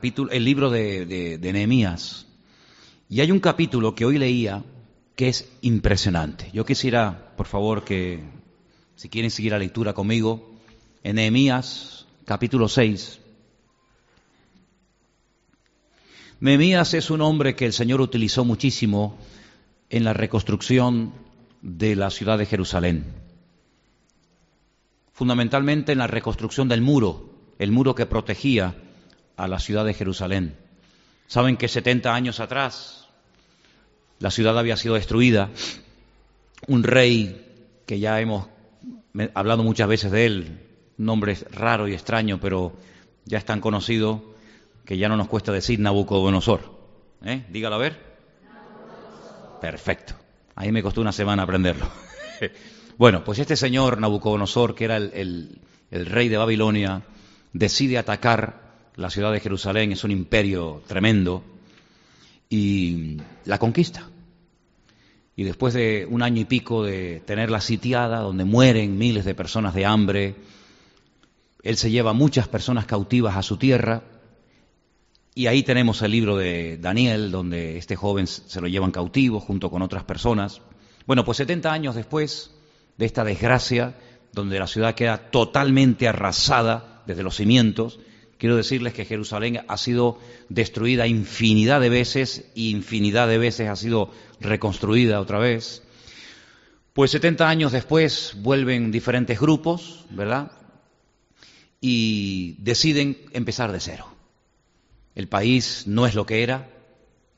el libro de, Nehemías. Y hay un capítulo que hoy leía que es impresionante. Yo quisiera, por favor, que si quieren seguir la lectura conmigo, en Nehemías capítulo 6. Nehemías es un hombre que el Señor utilizó muchísimo en la reconstrucción de la ciudad de Jerusalén. Fundamentalmente en la reconstrucción del muro, el muro que protegía a la ciudad de Jerusalén. Saben que 70 años atrás la ciudad había sido destruida. Un rey que ya hemos hablado muchas veces de él, nombre raro y extraño, pero ya es tan conocido que ya no nos cuesta decir Nabucodonosor. ¿Eh? Dígalo a ver. Perfecto. Ahí me costó una semana aprenderlo. bueno, pues este señor Nabucodonosor, que era el rey de Babilonia, decide atacar la ciudad de Jerusalén es un imperio tremendo y la conquista. Y después de un año y pico de tenerla sitiada, donde mueren miles de personas de hambre, él se lleva muchas personas cautivas a su tierra. Y ahí tenemos el libro de Daniel, donde este joven se lo llevan cautivo junto con otras personas. Bueno, pues 70 años después de esta desgracia, donde la ciudad queda totalmente arrasada desde los cimientos, Quiero decirles que Jerusalén ha sido destruida infinidad de veces y infinidad de veces ha sido reconstruida otra vez. Pues 70 años después vuelven diferentes grupos, ¿verdad? Y deciden empezar de cero. El país no es lo que era,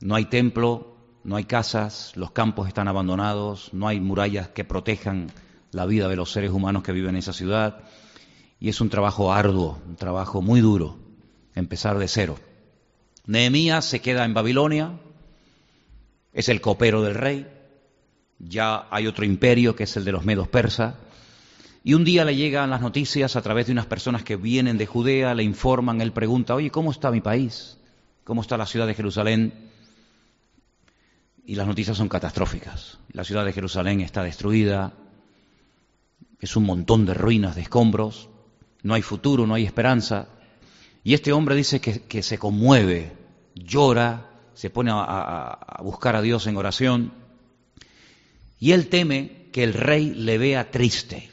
no hay templo, no hay casas, los campos están abandonados, no hay murallas que protejan la vida de los seres humanos que viven en esa ciudad y es un trabajo arduo, un trabajo muy duro, empezar de cero. Nehemías se queda en Babilonia, es el copero del rey, ya hay otro imperio que es el de los medos persas, y un día le llegan las noticias a través de unas personas que vienen de Judea, le informan, él pregunta, oye, ¿cómo está mi país? ¿Cómo está la ciudad de Jerusalén? Y las noticias son catastróficas. La ciudad de Jerusalén está destruida, es un montón de ruinas, de escombros, no hay futuro, no hay esperanza. Y este hombre dice que, se conmueve, llora, se pone a, buscar a Dios en oración. Y él teme que el rey le vea triste,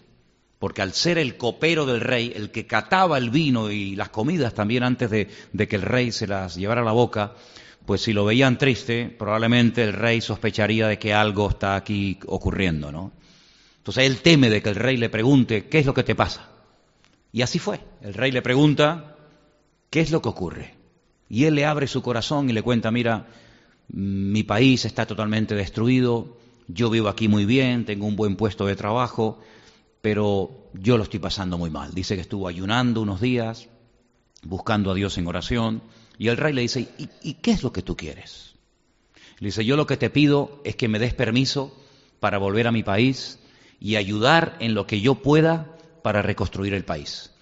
porque al ser el copero del rey, el que cataba el vino y las comidas también antes de, de, que el rey se las llevara a la boca, pues si lo veían triste, probablemente el rey sospecharía de que algo está aquí ocurriendo, ¿no? Entonces él teme de que el rey le pregunte, ¿qué es lo que te pasa? Y así fue. El rey le pregunta, ¿qué es lo que ocurre? Y él le abre su corazón y le cuenta, mira, mi país está totalmente destruido, yo vivo aquí muy bien, tengo un buen puesto de trabajo, pero yo lo estoy pasando muy mal. Dice que estuvo ayunando unos días, buscando a Dios en oración, y el rey le dice, ¿y, qué es lo que tú quieres? Le dice, yo lo que te pido es que me des permiso para volver a mi país y ayudar en lo que yo pueda para reconstruir el país.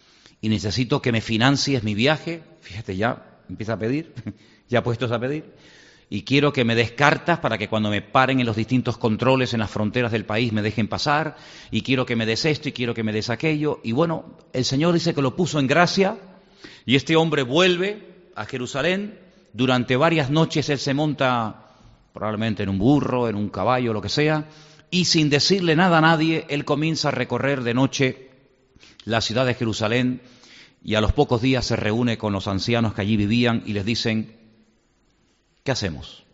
Y necesito que me financies mi viaje, fíjate ya, empieza a pedir, ya puestos a pedir, y quiero que me des cartas para que cuando me paren en los distintos controles en las fronteras del país me dejen pasar, y quiero que me des esto y quiero que me des aquello. Y bueno, el Señor dice que lo puso en gracia, y este hombre vuelve a Jerusalén, durante varias noches él se monta probablemente en un burro, en un caballo, lo que sea, y sin decirle nada a nadie, él comienza a recorrer de noche la ciudad de Jerusalén y a los pocos días se reúne con los ancianos que allí vivían y les dicen, ¿qué hacemos?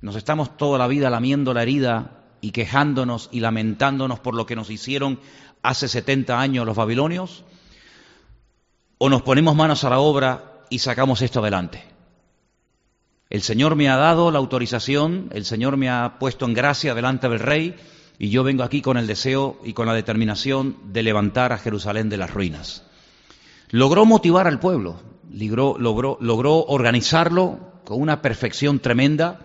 ¿Nos estamos toda la vida lamiendo la herida y quejándonos y lamentándonos por lo que nos hicieron hace 70 años los babilonios? ¿O nos ponemos manos a la obra y sacamos esto adelante? El Señor me ha dado la autorización, el Señor me ha puesto en gracia delante del rey y yo vengo aquí con el deseo y con la determinación de levantar a Jerusalén de las ruinas. Logró motivar al pueblo, logró, logró, organizarlo con una perfección tremenda.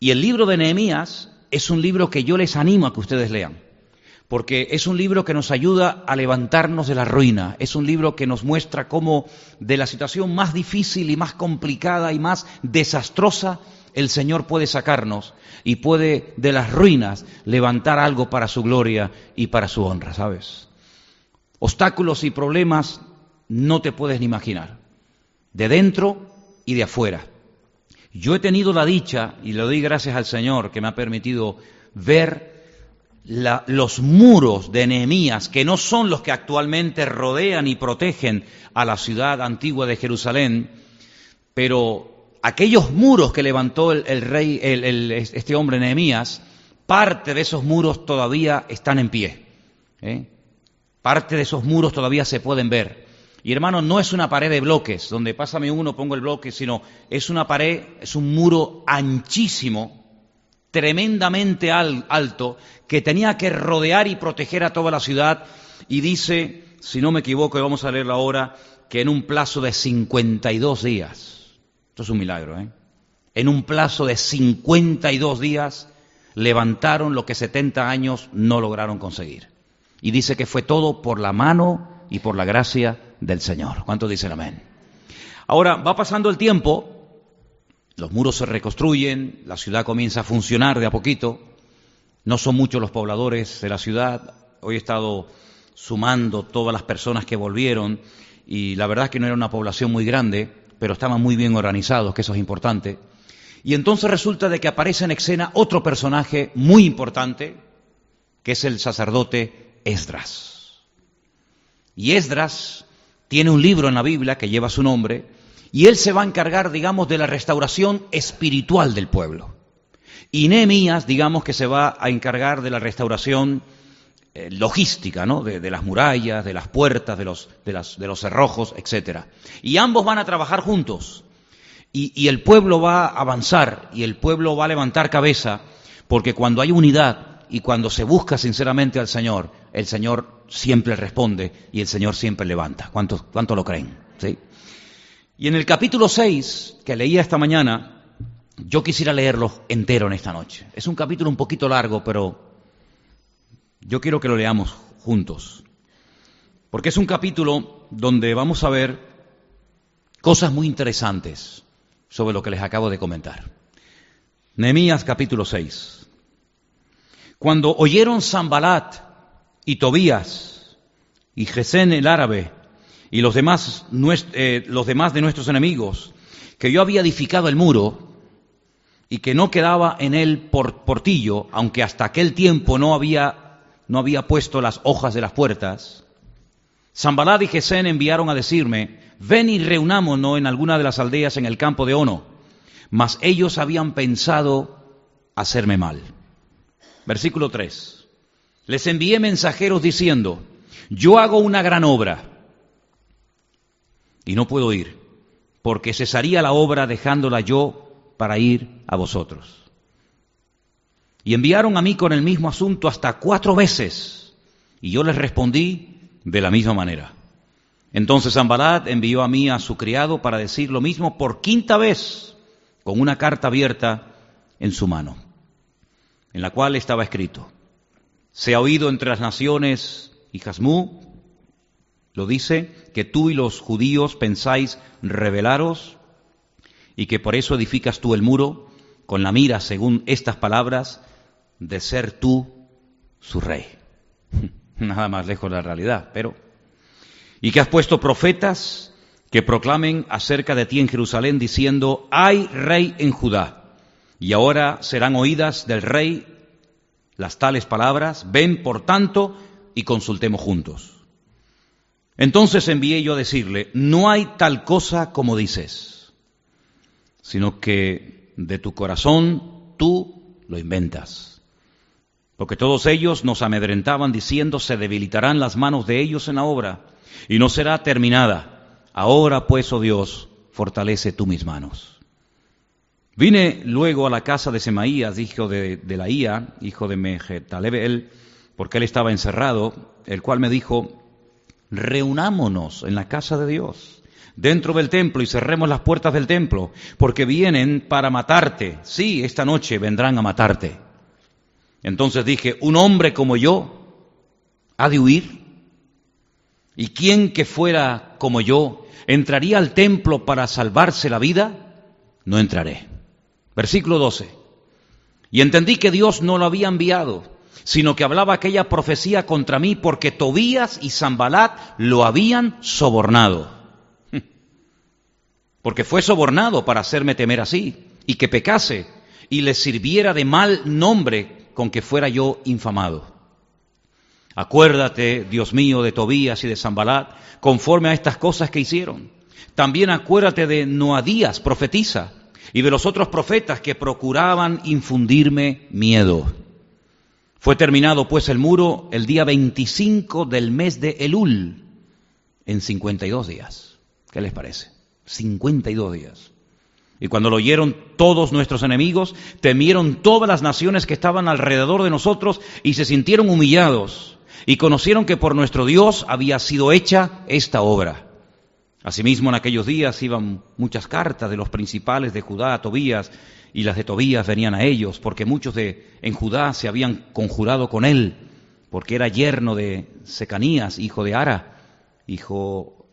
Y el libro de Nehemías es un libro que yo les animo a que ustedes lean, porque es un libro que nos ayuda a levantarnos de la ruina, es un libro que nos muestra cómo de la situación más difícil y más complicada y más desastrosa el Señor puede sacarnos y puede de las ruinas levantar algo para su gloria y para su honra, ¿sabes? Obstáculos y problemas no te puedes ni imaginar. De dentro y de afuera. Yo he tenido la dicha, y le doy gracias al Señor que me ha permitido ver los muros de Nehemías, que no son los que actualmente rodean y protegen a la ciudad antigua de Jerusalén, pero aquellos muros que levantó el, rey, este hombre Nehemías, parte de esos muros todavía están en pie. ¿eh? Parte de esos muros todavía se pueden ver. Y hermano, no es una pared de bloques, donde pásame uno, pongo el bloque, sino es una pared, es un muro anchísimo, tremendamente alto, que tenía que rodear y proteger a toda la ciudad. Y dice, si no me equivoco, y vamos a leerlo ahora, que en un plazo de 52 días, esto es un milagro, ¿eh? En un plazo de 52 días levantaron lo que 70 años no lograron conseguir. Y dice que fue todo por la mano y por la gracia del Señor. ¿Cuántos dicen amén? Ahora, va pasando el tiempo, los muros se reconstruyen, la ciudad comienza a funcionar de a poquito, no son muchos los pobladores de la ciudad, hoy he estado sumando todas las personas que volvieron y la verdad es que no era una población muy grande, pero estaban muy bien organizados, que eso es importante. Y entonces resulta de que aparece en escena otro personaje muy importante, que es el sacerdote Esdras. Y Esdras tiene un libro en la Biblia que lleva su nombre, y él se va a encargar, digamos, de la restauración espiritual del pueblo. Y Nehemías, digamos, que se va a encargar de la restauración eh, logística, ¿no? De, las murallas, de las puertas, de los, de, los cerrojos, etc. Y ambos van a trabajar juntos. Y, y el pueblo va a avanzar, y el pueblo va a levantar cabeza, porque cuando hay unidad y cuando se busca sinceramente al Señor, el Señor siempre responde y el Señor siempre levanta. ¿Cuánto, cuánto lo creen? ¿Sí? Y en el capítulo 6, que leía esta mañana, yo quisiera leerlo entero en esta noche. Es un capítulo un poquito largo, pero yo quiero que lo leamos juntos. Porque es un capítulo donde vamos a ver cosas muy interesantes sobre lo que les acabo de comentar. Nehemías capítulo 6. Cuando oyeron Zambalat y Tobías y Gesén el árabe y los demás, eh, los demás de nuestros enemigos, que yo había edificado el muro y que no quedaba en él por, portillo, aunque hasta aquel tiempo no había, no había puesto las hojas de las puertas, Zambalad y Gesén enviaron a decirme, ven y reunámonos en alguna de las aldeas en el campo de Ono, mas ellos habían pensado hacerme mal. Versículo 3. Les envié mensajeros diciendo, yo hago una gran obra y no puedo ir, porque cesaría la obra dejándola yo para ir a vosotros. Y enviaron a mí con el mismo asunto hasta cuatro veces, y yo les respondí de la misma manera. Entonces Zambalat envió a mí a su criado para decir lo mismo por quinta vez, con una carta abierta en su mano, en la cual estaba escrito, se ha oído entre las naciones, y Jasmú lo dice, que tú y los judíos pensáis rebelaros y que por eso edificas tú el muro con la mira, según estas palabras, de ser tú su rey. Nada más lejos de la realidad, pero... Y que has puesto profetas que proclamen acerca de ti en Jerusalén diciendo, hay rey en Judá. Y ahora serán oídas del rey las tales palabras, ven por tanto y consultemos juntos. Entonces envié yo a decirle, no hay tal cosa como dices, sino que de tu corazón tú lo inventas. Porque todos ellos nos amedrentaban diciendo, se debilitarán las manos de ellos en la obra y no será terminada. Ahora pues, oh Dios, fortalece tú mis manos. Vine luego a la casa de Semaías, hijo de, de Laía, hijo de Mejetalebel, porque él estaba encerrado, el cual me dijo, reunámonos en la casa de Dios, dentro del templo, y cerremos las puertas del templo, porque vienen para matarte. Sí, esta noche vendrán a matarte. Entonces dije, un hombre como yo ha de huir. ¿Y quién que fuera como yo entraría al templo para salvarse la vida? No entraré. Versículo 12. Y entendí que Dios no lo había enviado, sino que hablaba aquella profecía contra mí porque Tobías y Zambalat lo habían sobornado. porque fue sobornado para hacerme temer así, y que pecase, y le sirviera de mal nombre con que fuera yo infamado. Acuérdate, Dios mío, de Tobías y de Zambalat, conforme a estas cosas que hicieron. También acuérdate de Noadías, profetiza, y de los otros profetas que procuraban infundirme miedo. Fue terminado pues el muro el día 25 del mes de Elul, en 52 días. ¿Qué les parece? 52 días. Y cuando lo oyeron todos nuestros enemigos, temieron todas las naciones que estaban alrededor de nosotros y se sintieron humillados y conocieron que por nuestro Dios había sido hecha esta obra. Asimismo, en aquellos días iban muchas cartas de los principales de Judá a Tobías, y las de Tobías venían a ellos, porque muchos de en Judá se habían conjurado con él, porque era yerno de Secanías, hijo de Ara, hijo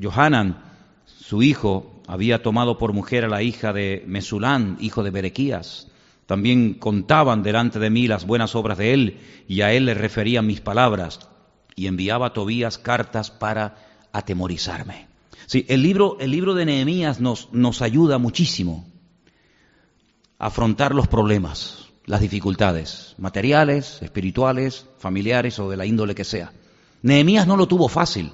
Johanan, su hijo, había tomado por mujer a la hija de Mesulán, hijo de Berequías. También contaban delante de mí las buenas obras de él y a él le referían mis palabras y enviaba a Tobías cartas para atemorizarme. Sí, el libro, el libro de Nehemías nos, nos ayuda muchísimo a afrontar los problemas, las dificultades materiales, espirituales, familiares o de la índole que sea. Nehemías no lo tuvo fácil.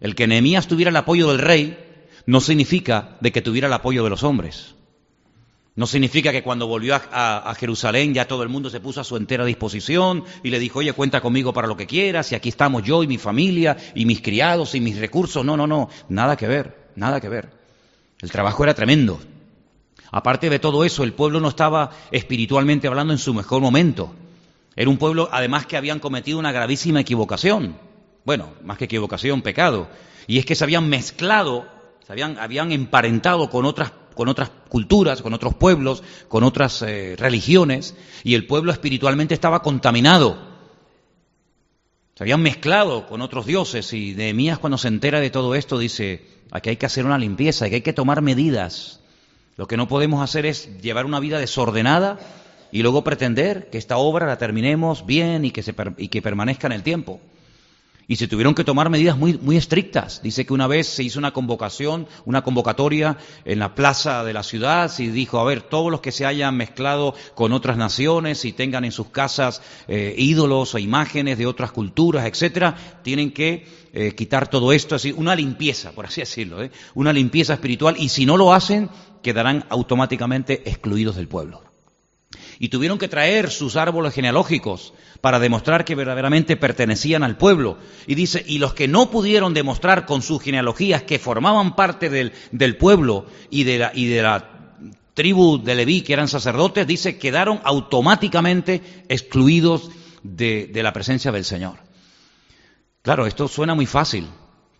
El que Nehemías tuviera el apoyo del rey no significa de que tuviera el apoyo de los hombres. No significa que cuando volvió a, Jerusalén ya todo el mundo se puso a su entera disposición y le dijo, oye, cuenta conmigo para lo que quieras y aquí estamos yo y mi familia y mis criados y mis recursos. No, no, no, nada que ver, nada que ver. El trabajo era tremendo. Aparte de todo eso, el pueblo no estaba espiritualmente hablando en su mejor momento. Era un pueblo, además, que habían cometido una gravísima equivocación. Bueno, más que equivocación, pecado. Y es que se habían mezclado, habían, habían emparentado con otras con otras culturas, con otros pueblos, con otras eh, religiones, y el pueblo espiritualmente estaba contaminado. Se habían mezclado con otros dioses, y Nehemías cuando se entera de todo esto dice, aquí hay que hacer una limpieza, aquí hay que tomar medidas. Lo que no podemos hacer es llevar una vida desordenada y luego pretender que esta obra la terminemos bien y que, se, y que permanezca en el tiempo y se tuvieron que tomar medidas muy, muy estrictas. Dice que una vez se hizo una convocación, una convocatoria en la plaza de la ciudad y dijo, a ver, todos los que se hayan mezclado con otras naciones y tengan en sus casas eh, ídolos o imágenes de otras culturas, etcétera, tienen que eh, quitar todo esto, así, una limpieza, por así decirlo, ¿eh? una limpieza espiritual y si no lo hacen, quedarán automáticamente excluidos del pueblo y tuvieron que traer sus árboles genealógicos para demostrar que verdaderamente pertenecían al pueblo. Y dice, y los que no pudieron demostrar con sus genealogías que formaban parte del, del pueblo y de, la, y de la tribu de Leví, que eran sacerdotes, dice, quedaron automáticamente excluidos de, de la presencia del Señor. Claro, esto suena muy fácil,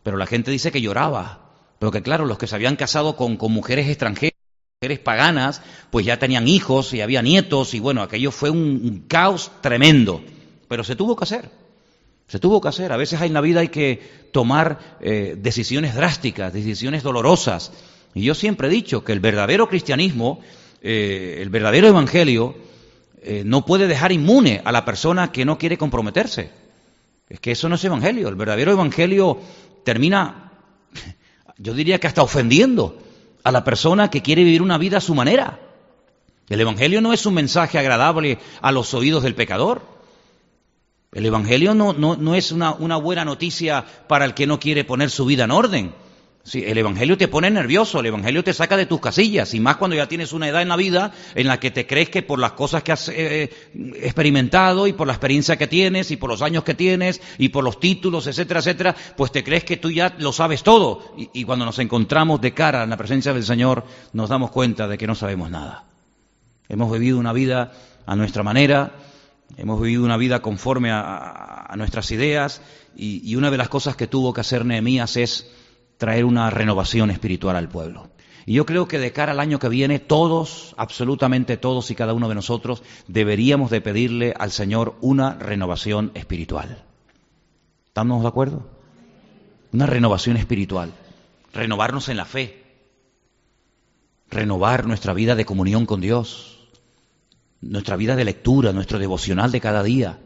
pero la gente dice que lloraba. Pero que claro, los que se habían casado con, con mujeres extranjeras, paganas, pues ya tenían hijos y había nietos y bueno, aquello fue un, caos tremendo. Pero se tuvo que hacer, se tuvo que hacer. A veces en la vida hay que tomar eh, decisiones drásticas, decisiones dolorosas. Y yo siempre he dicho que el verdadero cristianismo, eh, el verdadero evangelio, eh, no puede dejar inmune a la persona que no quiere comprometerse. Es que eso no es evangelio. El verdadero evangelio termina, yo diría que hasta ofendiendo a la persona que quiere vivir una vida a su manera. El Evangelio no es un mensaje agradable a los oídos del pecador. El Evangelio no, no, es una, una, buena noticia para el que no quiere poner su vida en orden. Sí, el Evangelio te pone nervioso, el Evangelio te saca de tus casillas, y más cuando ya tienes una edad en la vida en la que te crees que por las cosas que has eh, experimentado y por la experiencia que tienes y por los años que tienes y por los títulos, etcétera, etcétera, pues te crees que tú ya lo sabes todo. Y, cuando nos encontramos de cara en la presencia del Señor, nos damos cuenta de que no sabemos nada. Hemos vivido una vida a nuestra manera, hemos vivido una vida conforme a, a nuestras ideas, y, y una de las cosas que tuvo que hacer Nehemías es traer una renovación espiritual al pueblo. Y yo creo que de cara al año que viene, todos, absolutamente todos y cada uno de nosotros, deberíamos de pedirle al Señor una renovación espiritual. ¿Estamos de acuerdo? Una renovación espiritual. Renovarnos en la fe. Renovar nuestra vida de comunión con Dios. Nuestra vida de lectura, nuestro devocional de cada día.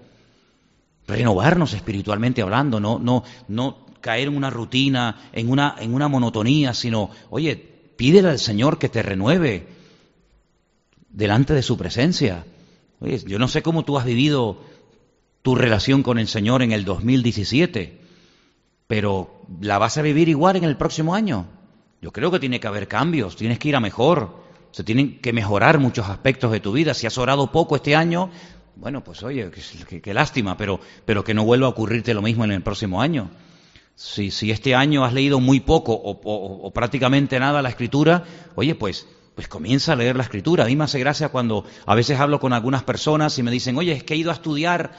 Renovarnos espiritualmente hablando, no, no, no caer en una rutina, en una, en una monotonía, sino, oye, pídele al Señor que te renueve delante de su presencia. Oye, yo no sé cómo tú has vivido tu relación con el Señor en el 2017, pero la vas a vivir igual en el próximo año. Yo creo que tiene que haber cambios, tienes que ir a mejor, se tienen que mejorar muchos aspectos de tu vida. Si has orado poco este año, bueno, pues oye, qué, lástima, pero, pero que no vuelva a ocurrirte lo mismo en el próximo año. Si, este año has leído muy poco o, prácticamente nada la escritura, oye, pues pues comienza a leer la escritura. A mí me hace gracia cuando a veces hablo con algunas personas y me dicen, oye, es que he ido a estudiar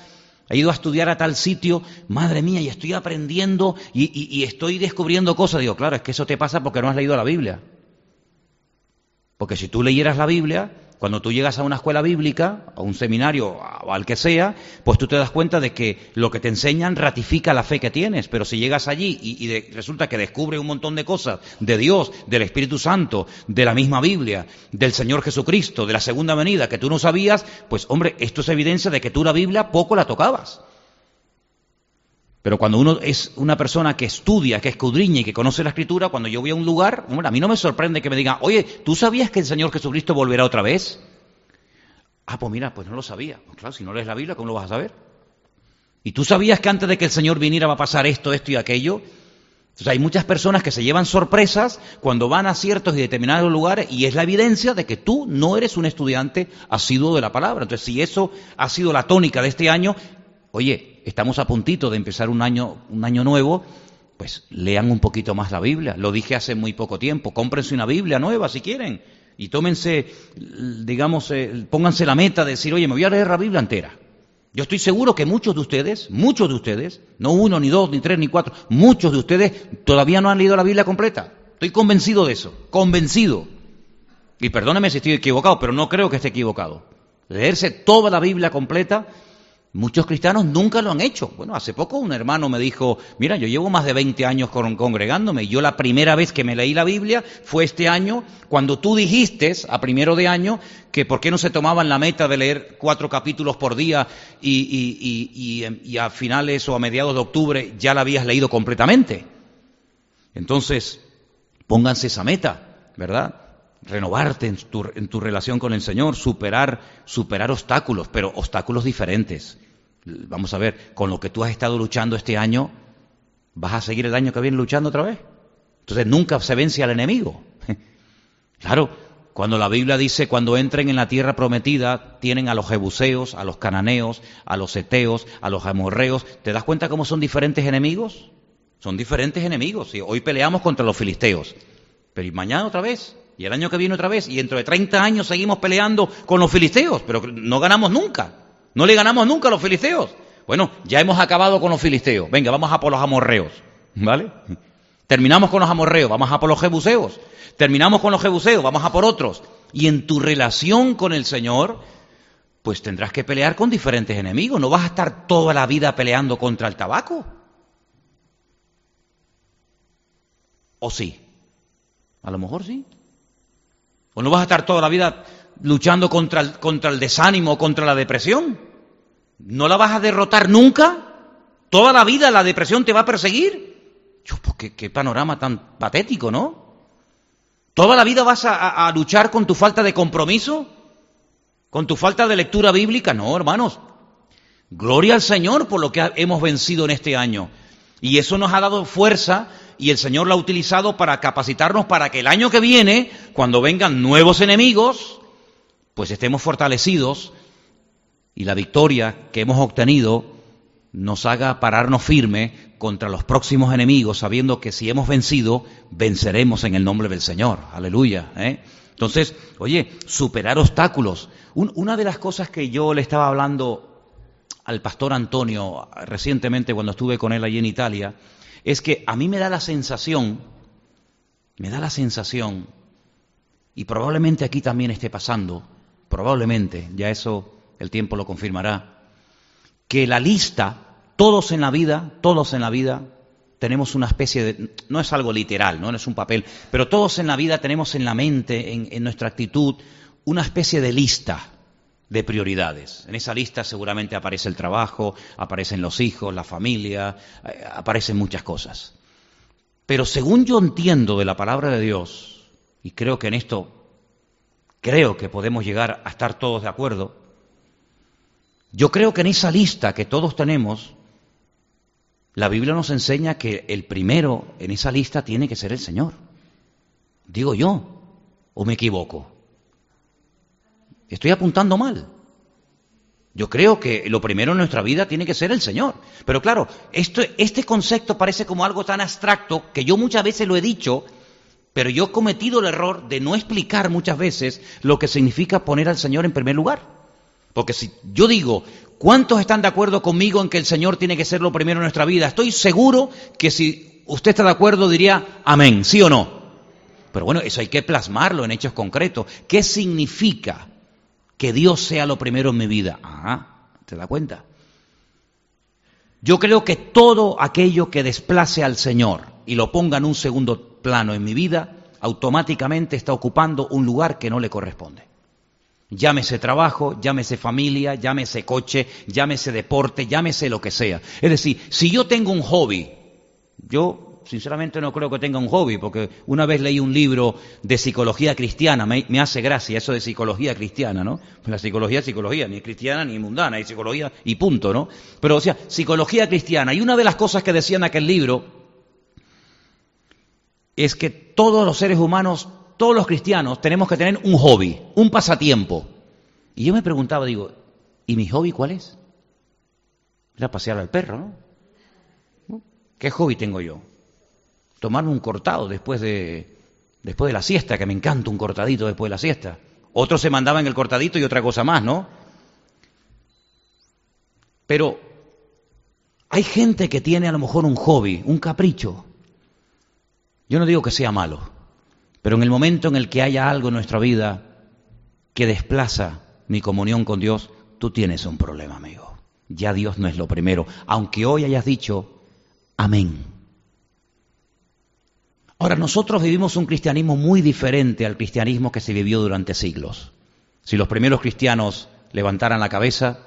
He ido a estudiar a tal sitio, madre mía, y estoy aprendiendo y, estoy descubriendo cosas. Digo, claro, es que eso te pasa porque no has leído la Biblia. Porque si tú leyeras la Biblia, cuando tú llegas a una escuela bíblica, a un seminario o al que sea, pues tú te das cuenta de que lo que te enseñan ratifica la fe que tienes. Pero si llegas allí y, resulta que descubres un montón de cosas de Dios, del Espíritu Santo, de la misma Biblia, del Señor Jesucristo, de la segunda venida que tú no sabías, pues hombre, esto es evidencia de que tú la Biblia poco la tocabas. Pero cuando uno es una persona que estudia, que escudriña y que conoce la escritura, cuando yo voy a un lugar, a mí no me sorprende que me digan, oye, ¿tú sabías que el Señor Jesucristo volverá otra vez? Ah, pues mira, pues no lo sabía. Pues claro, si no lees la Biblia, ¿cómo lo vas a saber? ¿Y tú sabías que antes de que el Señor viniera va a pasar esto, esto y aquello? Entonces hay muchas personas que se llevan sorpresas cuando van a ciertos y determinados lugares y es la evidencia de que tú no eres un estudiante asiduo de la palabra. Entonces si eso ha sido la tónica de este año, oye, estamos a puntito de empezar un año, un año nuevo, pues lean un poquito más la Biblia. Lo dije hace muy poco tiempo. Cómprense una Biblia nueva si quieren. Y tómense, digamos, eh, pónganse la meta de decir, oye, me voy a leer la Biblia entera. Yo estoy seguro que muchos de ustedes, muchos de ustedes, no uno, ni dos, ni tres, ni cuatro, muchos de ustedes todavía no han leído la Biblia completa. Estoy convencido de eso, convencido. Y perdóneme si estoy equivocado, pero no creo que esté equivocado. Leerse toda la Biblia completa Muchos cristianos nunca lo han hecho. Bueno, hace poco un hermano me dijo, mira, yo llevo más de 20 años congregándome y yo la primera vez que me leí la Biblia fue este año, cuando tú dijiste a primero de año que por qué no se tomaban la meta de leer cuatro capítulos por día y, a finales o a mediados de octubre ya la habías leído completamente. Entonces, pónganse esa meta, ¿verdad? renovarte en tu, en tu, relación con el Señor, superar, superar obstáculos, pero obstáculos diferentes. Vamos a ver, con lo que tú has estado luchando este año, ¿vas a seguir el año que viene luchando otra vez? Entonces nunca se vence al enemigo. Claro, cuando la Biblia dice, cuando entren en la tierra prometida, tienen a los jebuseos, a los cananeos, a los eteos, a los amorreos, ¿te das cuenta cómo son diferentes enemigos? Son diferentes enemigos. Hoy peleamos contra los filisteos, pero ¿y mañana otra vez? Y el año que viene otra vez, y dentro de 30 años seguimos peleando con los filisteos, pero no ganamos nunca. No le ganamos nunca a los filisteos. Bueno, ya hemos acabado con los filisteos. Venga, vamos a por los amorreos. ¿Vale? Terminamos con los amorreos, vamos a por los jebuseos. Terminamos con los jebuseos, vamos a por otros. Y en tu relación con el Señor, pues tendrás que pelear con diferentes enemigos. No vas a estar toda la vida peleando contra el tabaco. ¿O sí? A lo mejor sí. ¿O no vas a estar toda la vida luchando contra el, contra el desánimo, contra la depresión. ¿No la vas a derrotar nunca? ¿Toda la vida la depresión te va a perseguir? Pues qué, panorama tan patético, ¿no? ¿Toda la vida vas a, a luchar con tu falta de compromiso? ¿Con tu falta de lectura bíblica? No, hermanos. Gloria al Señor por lo que hemos vencido en este año. Y eso nos ha dado fuerza y el Señor la ha utilizado para capacitarnos para que el año que viene, cuando vengan nuevos enemigos, pues estemos fortalecidos y la victoria que hemos obtenido nos haga pararnos firme contra los próximos enemigos, sabiendo que si hemos vencido, venceremos en el nombre del Señor. Aleluya. ¿eh? Entonces, oye, superar obstáculos. una de las cosas que yo le estaba hablando al pastor Antonio recientemente cuando estuve con él allí en Italia, es que a mí me da la sensación, me da la sensación, y probablemente aquí también esté pasando, probablemente, ya eso el tiempo lo confirmará, que la lista, todos en la vida, todos en la vida, tenemos una especie de, no es algo literal, no, es un papel, pero todos en la vida tenemos en la mente, en, en nuestra actitud, una especie de lista de prioridades. En esa lista seguramente aparece el trabajo, aparecen los hijos, la familia, eh, aparecen muchas cosas. Pero según yo entiendo de la palabra de Dios, y creo que en esto, creo que podemos llegar a estar todos de acuerdo, yo creo que en esa lista que todos tenemos, la Biblia nos enseña que el primero en esa lista tiene que ser el Señor. Digo yo, ¿o me equivoco? Estoy apuntando mal. Yo creo que lo primero en nuestra vida tiene que ser el Señor. Pero claro, esto, este concepto parece como algo tan abstracto que yo muchas veces lo he dicho, pero yo he cometido el error de no explicar muchas veces lo que significa poner al Señor en primer lugar. Porque si yo digo, ¿cuántos están de acuerdo conmigo en que el Señor tiene que ser lo primero en nuestra vida? Estoy seguro que si usted está de acuerdo diría amén, sí o no. Pero bueno, eso hay que plasmarlo en hechos concretos. ¿Qué significa? que Dios sea lo primero en mi vida. Ah, ¿te da cuenta? Yo creo que todo aquello que desplace al Señor y lo ponga en un segundo plano en mi vida, automáticamente está ocupando un lugar que no le corresponde. Llámese trabajo, llámese familia, llámese coche, llámese deporte, llámese lo que sea. Es decir, si yo tengo un hobby, yo sinceramente no creo que tenga un hobby, porque una vez leí un libro de psicología cristiana, me, hace gracia eso de psicología cristiana, ¿no? Pues la psicología es psicología, ni cristiana ni mundana, es psicología y punto, ¿no? Pero, o sea, psicología cristiana. Y una de las cosas que decía en aquel libro es que todos los seres humanos, todos los cristianos, tenemos que tener un hobby, un pasatiempo. Y yo me preguntaba, digo, ¿y mi hobby cuál es? Era pasear al perro, ¿no? ¿Qué hobby tengo yo? tomarme un cortado después de, después de la siesta, que me encanta un cortadito después de la siesta. Otros se mandaban el cortadito y otra cosa más, ¿no? Pero hay gente que tiene a lo mejor un hobby, un capricho. Yo no digo que sea malo, pero en el momento en el que haya algo en nuestra vida que desplaza mi comunión con Dios, tú tienes un problema, amigo. Ya Dios no es lo primero, aunque hoy hayas dicho amén. Ahora, nosotros vivimos un cristianismo muy diferente al cristianismo que se vivió durante siglos. Si los primeros cristianos levantaran la cabeza,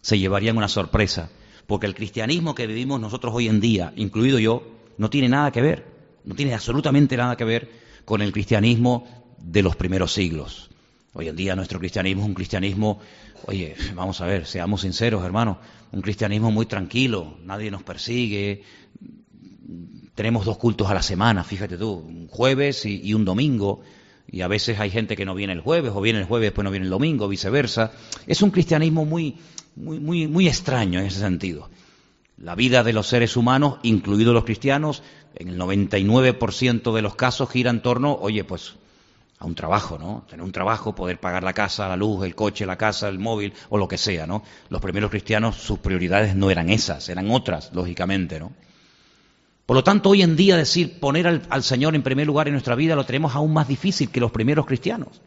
se llevarían una sorpresa, porque el cristianismo que vivimos nosotros hoy en día, incluido yo, no tiene nada que ver, no tiene absolutamente nada que ver con el cristianismo de los primeros siglos. Hoy en día nuestro cristianismo es un cristianismo, oye, vamos a ver, seamos sinceros, hermanos, un cristianismo muy tranquilo, nadie nos persigue, tenemos dos cultos a la semana, fíjate tú, un jueves y, un domingo, y a veces hay gente que no viene el jueves, o viene el jueves, después no viene el domingo, viceversa. Es un cristianismo muy, muy, muy, muy extraño en ese sentido. La vida de los seres humanos, incluidos los cristianos, en el 99% de los casos gira en torno, oye, pues a un trabajo, ¿no? Tener un trabajo, poder pagar la casa, la luz, el coche, la casa, el móvil o lo que sea, ¿no? Los primeros cristianos, sus prioridades no eran esas, eran otras, lógicamente, ¿no? Por lo tanto, hoy en día decir poner al, Señor en primer lugar en nuestra vida lo tenemos aún más difícil que los primeros cristianos.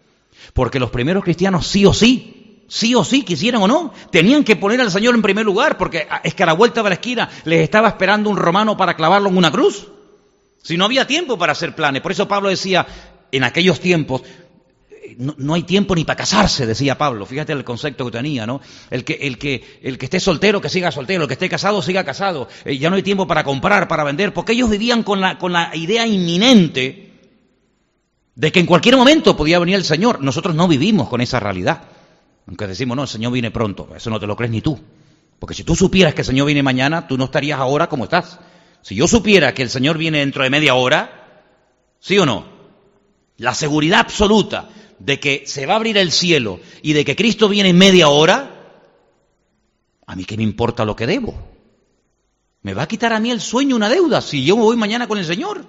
Porque los primeros cristianos sí o sí, sí o sí, quisieran o no, tenían que poner al Señor en primer lugar, porque es que a la vuelta de la esquina les estaba esperando un romano para clavarlo en una cruz. Si no había tiempo para hacer planes. Por eso Pablo decía, en aquellos tiempos, no, hay tiempo ni para casarse, decía Pablo. Fíjate el concepto que tenía, ¿no? El que, el que, el que esté soltero, que siga soltero, el que esté casado, siga casado. Eh, ya no hay tiempo para comprar, para vender, porque ellos vivían con la, con la idea inminente de que en cualquier momento podía venir el Señor. Nosotros no vivimos con esa realidad. Aunque decimos, no, el Señor viene pronto. Eso no te lo crees ni tú. Porque si tú supieras que el Señor viene mañana, tú no estarías ahora como estás. Si yo supiera que el Señor viene dentro de media hora, ¿sí o no? La seguridad absoluta de que se va a abrir el cielo y de que Cristo viene en media hora, a mí qué me importa lo que debo. Me va a quitar a mí el sueño una deuda si yo me voy mañana con el Señor.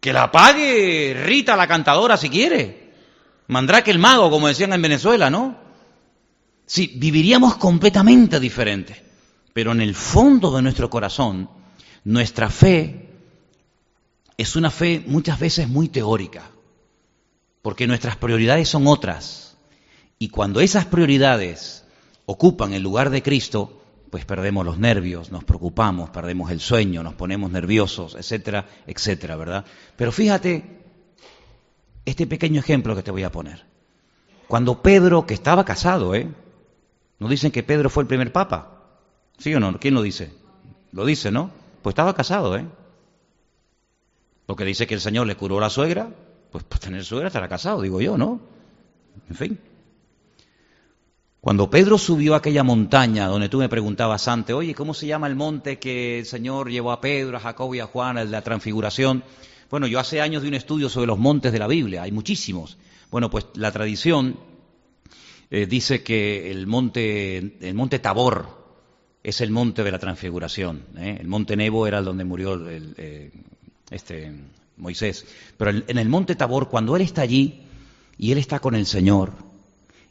Que la pague Rita la cantadora si quiere. Mandrake el mago, como decían en Venezuela, ¿no? Sí, viviríamos completamente diferente. Pero en el fondo de nuestro corazón, nuestra fe es una fe muchas veces muy teórica porque nuestras prioridades son otras. Y cuando esas prioridades ocupan el lugar de Cristo, pues perdemos los nervios, nos preocupamos, perdemos el sueño, nos ponemos nerviosos, etcétera, etcétera, ¿verdad? Pero fíjate este pequeño ejemplo que te voy a poner. Cuando Pedro, que estaba casado, ¿eh? ¿No dicen que Pedro fue el primer papa? ¿Sí o no? ¿Quién lo dice? Lo dice, ¿no? Pues estaba casado, ¿eh? Porque dice que el Señor le curó a la suegra, pues para tener suegra estará casado, digo yo, ¿no? En fin. Cuando Pedro subió a aquella montaña donde tú me preguntabas antes, oye, ¿cómo se llama el monte que el Señor llevó a Pedro, a Jacob y a Juan, el de la transfiguración? Bueno, yo hace años di un estudio sobre los montes de la Biblia, hay muchísimos. Bueno, pues la tradición eh, dice que el monte, el monte Tabor es el monte de la transfiguración. ¿eh? El monte Nebo era el donde murió eh, este, Moisés. Pero en el monte Tabor, cuando él está allí y él está con el Señor,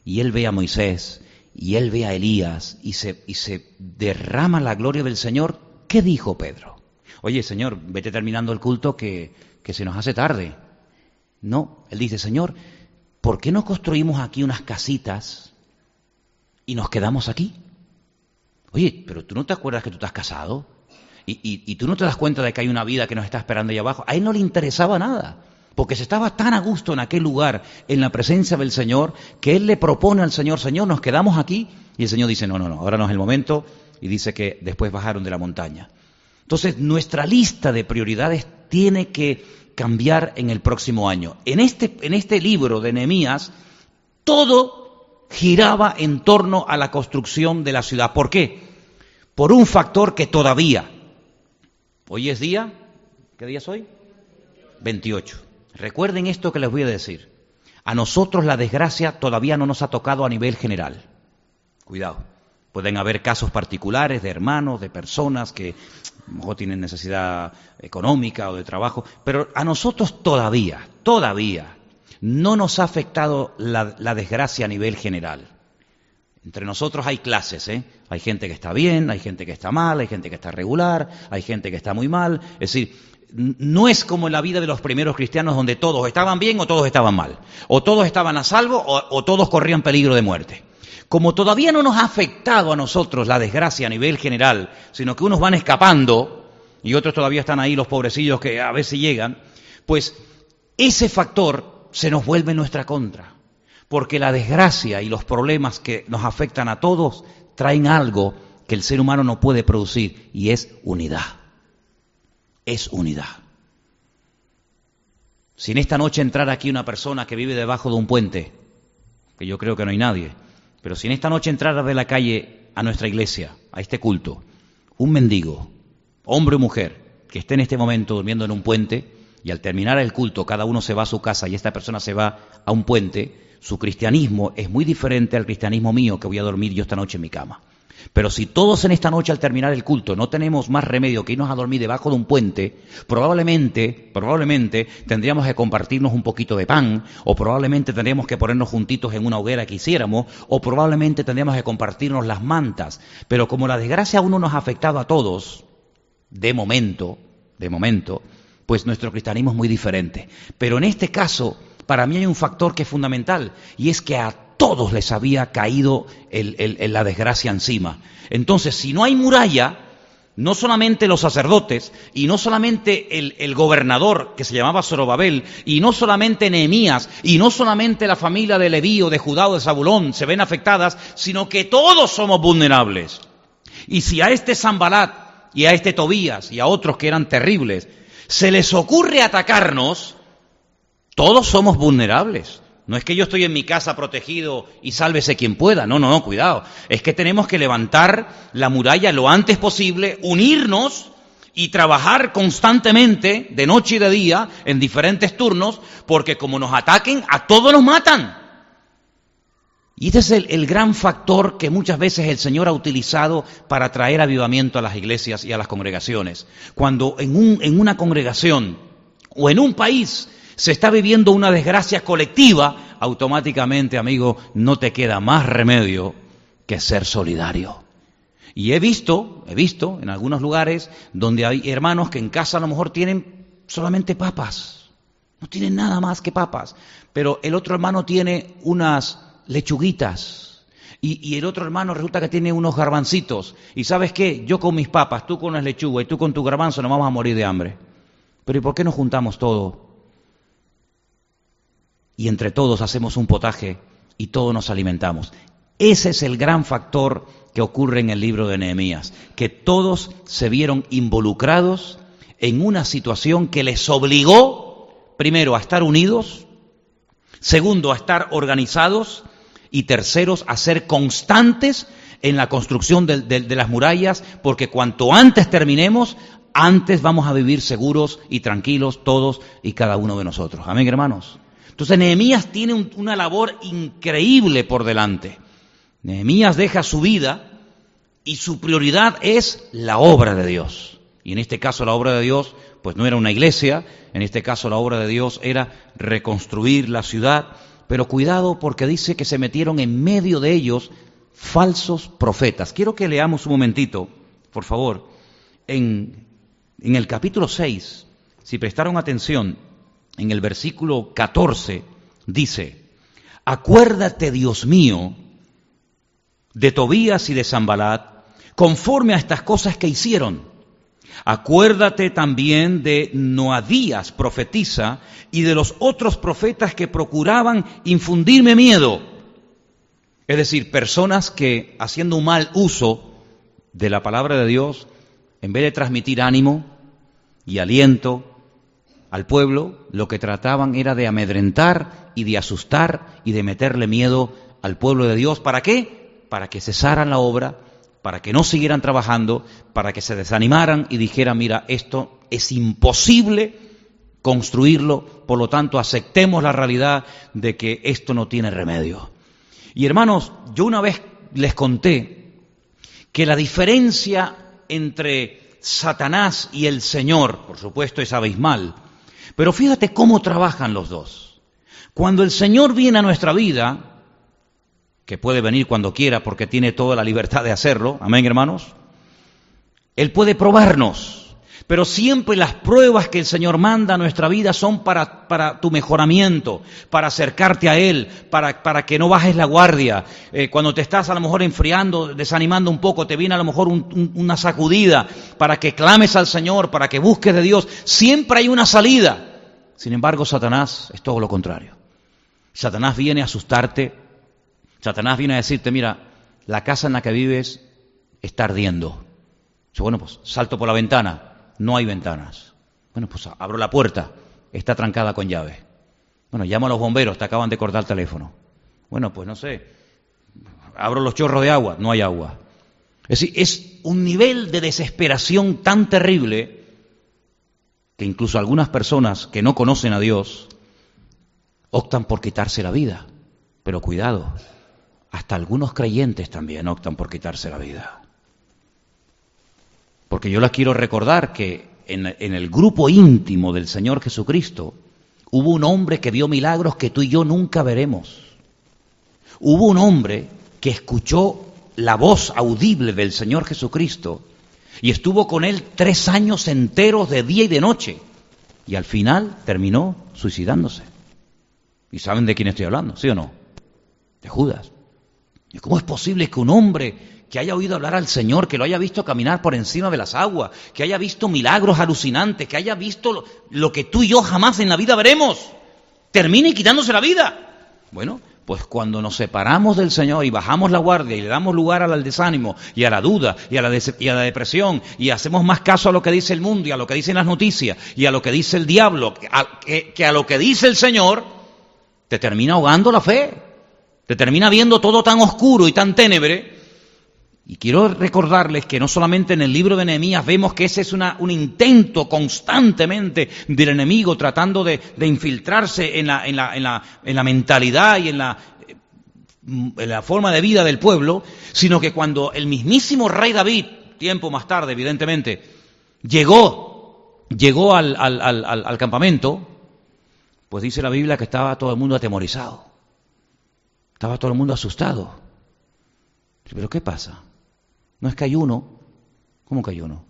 y él ve a Moisés y él ve a Elías y se, y se derrama la gloria del Señor, ¿qué dijo Pedro? Oye, Señor, vete terminando el culto que, que se nos hace tarde. No, él dice, Señor, ¿por qué no construimos aquí unas casitas y nos quedamos aquí? Oye, pero tú no te acuerdas que tú estás casado y, y, tú no te das cuenta de que hay una vida que nos está esperando ahí abajo. A él no le interesaba nada porque se estaba tan a gusto en aquel lugar, en la presencia del Señor, que él le propone al Señor, Señor, nos quedamos aquí, y el Señor dice, no, no, no, ahora no es el momento, y dice que después bajaron de la montaña. Entonces, nuestra lista de prioridades tiene que cambiar en el próximo año. En este, en este libro de Nehemías, todo giraba en torno a la construcción de la ciudad. ¿Por qué? Por un factor que todavía, hoy es día, ¿qué día es hoy? 28. Recuerden esto que les voy a decir. A nosotros la desgracia todavía no nos ha tocado a nivel general. Cuidado. Pueden haber casos particulares de hermanos, de personas que a lo mejor tienen necesidad económica o de trabajo, pero a nosotros todavía, todavía no nos ha afectado la, la desgracia a nivel general. Entre nosotros hay clases, ¿eh? Hay gente que está bien, hay gente que está mal, hay gente que está regular, hay gente que está muy mal. Es decir, no es como en la vida de los primeros cristianos donde todos estaban bien o todos estaban mal, o todos estaban a salvo o, todos corrían peligro de muerte. Como todavía no nos ha afectado a nosotros la desgracia a nivel general, sino que unos van escapando y otros todavía están ahí, los pobrecillos que a veces llegan, pues ese factor se nos vuelve nuestra contra, porque la desgracia y los problemas que nos afectan a todos traen algo que el ser humano no puede producir y es unidad es unidad. Si en esta noche entrara aquí una persona que vive debajo de un puente, que yo creo que no hay nadie, pero si en esta noche entrara de la calle a nuestra iglesia, a este culto, un mendigo, hombre o mujer, que esté en este momento durmiendo en un puente, y al terminar el culto cada uno se va a su casa y esta persona se va a un puente, su cristianismo es muy diferente al cristianismo mío que voy a dormir yo esta noche en mi cama. Pero si todos en esta noche al terminar el culto no tenemos más remedio que irnos a dormir debajo de un puente, probablemente, probablemente tendríamos que compartirnos un poquito de pan, o probablemente tendríamos que ponernos juntitos en una hoguera que hiciéramos, o probablemente tendríamos que compartirnos las mantas. Pero como la desgracia a uno nos ha afectado a todos, de momento, de momento, pues nuestro cristianismo es muy diferente. Pero en este caso, para mí hay un factor que es fundamental, y es que a todos les había caído la desgracia encima. Entonces, si no hay muralla, no solamente los sacerdotes, y no solamente el, gobernador que se llamaba Zorobabel, y no solamente Nehemías, y no solamente la familia de Leví o de Judá o de Zabulón se ven afectadas, sino que todos somos vulnerables. Y si a este Zambalat y a este Tobías y a otros que eran terribles se les ocurre atacarnos, todos somos vulnerables. No es que yo estoy en mi casa protegido y sálvese quien pueda. No, no, no, cuidado. Es que tenemos que levantar la muralla lo antes posible, unirnos y trabajar constantemente, de noche y de día, en diferentes turnos, porque como nos ataquen, a todos nos matan. Y este es el, gran factor que muchas veces el Señor ha utilizado para traer avivamiento a las iglesias y a las congregaciones. Cuando en, un, en una congregación o en un país se está viviendo una desgracia colectiva, automáticamente, amigo, no te queda más remedio que ser solidario. Y he visto, he visto en algunos lugares donde hay hermanos que en casa a lo mejor tienen solamente papas, no tienen nada más que papas, pero el otro hermano tiene unas lechuguitas, y, el otro hermano resulta que tiene unos garbancitos. Y sabes qué, yo con mis papas, tú con las lechugas y tú con tu garbanzo no vamos a morir de hambre. Pero ¿y por qué no juntamos todo y entre todos hacemos un potaje y todos nos alimentamos. Ese es el gran factor que ocurre en el libro de Nehemías, que todos se vieron involucrados en una situación que les obligó, primero, a estar unidos, segundo, a estar organizados y terceros, a ser constantes en la construcción de, de, las murallas, porque cuanto antes terminemos, antes vamos a vivir seguros y tranquilos todos y cada uno de nosotros. Amén, hermanos. Entonces Nehemías tiene una labor increíble por delante. Nehemías deja su vida y su prioridad es la obra de Dios. Y en este caso la obra de Dios, pues no era una iglesia, en este caso la obra de Dios era reconstruir la ciudad, pero cuidado porque dice que se metieron en medio de ellos falsos profetas. Quiero que leamos un momentito, por favor, en, en el capítulo 6, si prestaron atención, en el versículo 14 dice, acuérdate, Dios mío, de Tobías y de Zambalat, conforme a estas cosas que hicieron. Acuérdate también de Noadías, profetiza, y de los otros profetas que procuraban infundirme miedo. Es decir, personas que, haciendo un mal uso de la palabra de Dios, en vez de transmitir ánimo y aliento, al pueblo, lo que trataban era de amedrentar y de asustar y de meterle miedo al pueblo de Dios. ¿Para qué? Para que cesaran la obra, para que no siguieran trabajando, para que se desanimaran y dijeran, mira, esto es imposible construirlo, por lo tanto aceptemos la realidad de que esto no tiene remedio. Y hermanos, yo una vez les conté que la diferencia entre Satanás y el Señor, por supuesto, es abismal. Pero fíjate cómo trabajan los dos. Cuando el Señor viene a nuestra vida, que puede venir cuando quiera porque tiene toda la libertad de hacerlo, amén hermanos, Él puede probarnos. Pero siempre las pruebas que el Señor manda a nuestra vida son para, tu mejoramiento, para acercarte a Él, para, para que no bajes la guardia. Eh, cuando te estás a lo mejor enfriando, desanimando un poco, te viene a lo mejor una sacudida para que clames al Señor, para que busques de Dios. Siempre hay una salida. Sin embargo, Satanás es todo lo contrario. Satanás viene a asustarte. Satanás viene a decirte, mira, la casa en la que vives está ardiendo. bueno, pues salto por la ventana. No hay ventanas. Bueno, pues abro la puerta. Está trancada con llave. Bueno, llamo a los bomberos, te acaban de cortar el teléfono. Bueno, pues no sé. Abro los chorros de agua, no hay agua. Es decir, es un nivel de desesperación tan terrible que incluso algunas personas que no conocen a Dios optan por quitarse la vida. Pero cuidado, hasta algunos creyentes también optan por quitarse la vida. Porque yo les quiero recordar que en, en, el grupo íntimo del Señor Jesucristo hubo un hombre que vio milagros que tú y yo nunca veremos. Hubo un hombre que escuchó la voz audible del Señor Jesucristo y estuvo con él tres años enteros de día y de noche. Y al final terminó suicidándose. ¿Y saben de quién estoy hablando? ¿Sí o no? De Judas. ¿Y cómo es posible que un hombre que haya oído hablar al Señor, que lo haya visto caminar por encima de las aguas, que haya visto milagros alucinantes, que haya visto lo, que tú y yo jamás en la vida veremos, termine quitándose la vida? Bueno, pues cuando nos separamos del Señor y bajamos la guardia y le damos lugar al desánimo y a la duda y a la, depresión y hacemos más caso a lo que dice el mundo y a lo que dicen las noticias y a lo que dice el diablo que, que a lo que dice el Señor, te termina ahogando la fe. Te termina viendo todo tan oscuro y tan ténebre y quiero recordarles que no solamente en el libro de Nehemías vemos que ese es un intento constantemente del enemigo tratando de, infiltrarse en la, en, la, en, la, en la, mentalidad y en la, en la forma de vida del pueblo, sino que cuando el mismísimo rey David, tiempo más tarde evidentemente, llegó, llegó al, campamento, pues dice la Biblia que estaba todo el mundo atemorizado, estaba todo el mundo asustado. ¿Pero qué pasa? No es que hay uno. ¿Cómo que hay uno?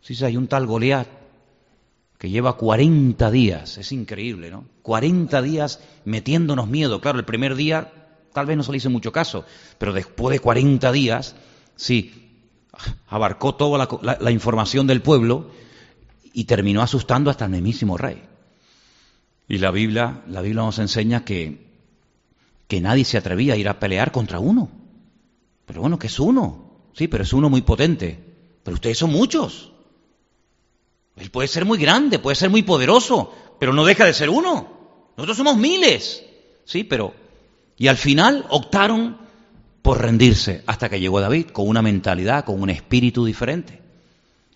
Si hay un tal Goliat que lleva 40 días, es increíble, ¿no? 40 días metiéndonos miedo. Claro, el primer día tal vez no se le hizo mucho caso, pero después de 40 días, sí, abarcó toda la, información del pueblo y terminó asustando hasta el mismísimo rey. Y la Biblia, la Biblia nos enseña que, que nadie se atrevía a ir a pelear contra uno. Pero bueno, que es uno. Sí, pero es uno muy potente. Pero ustedes son muchos. Él puede ser muy grande, puede ser muy poderoso, pero no deja de ser uno. Nosotros somos miles. Sí, pero... Y al final optaron por rendirse hasta que llegó David con una mentalidad, con un espíritu diferente.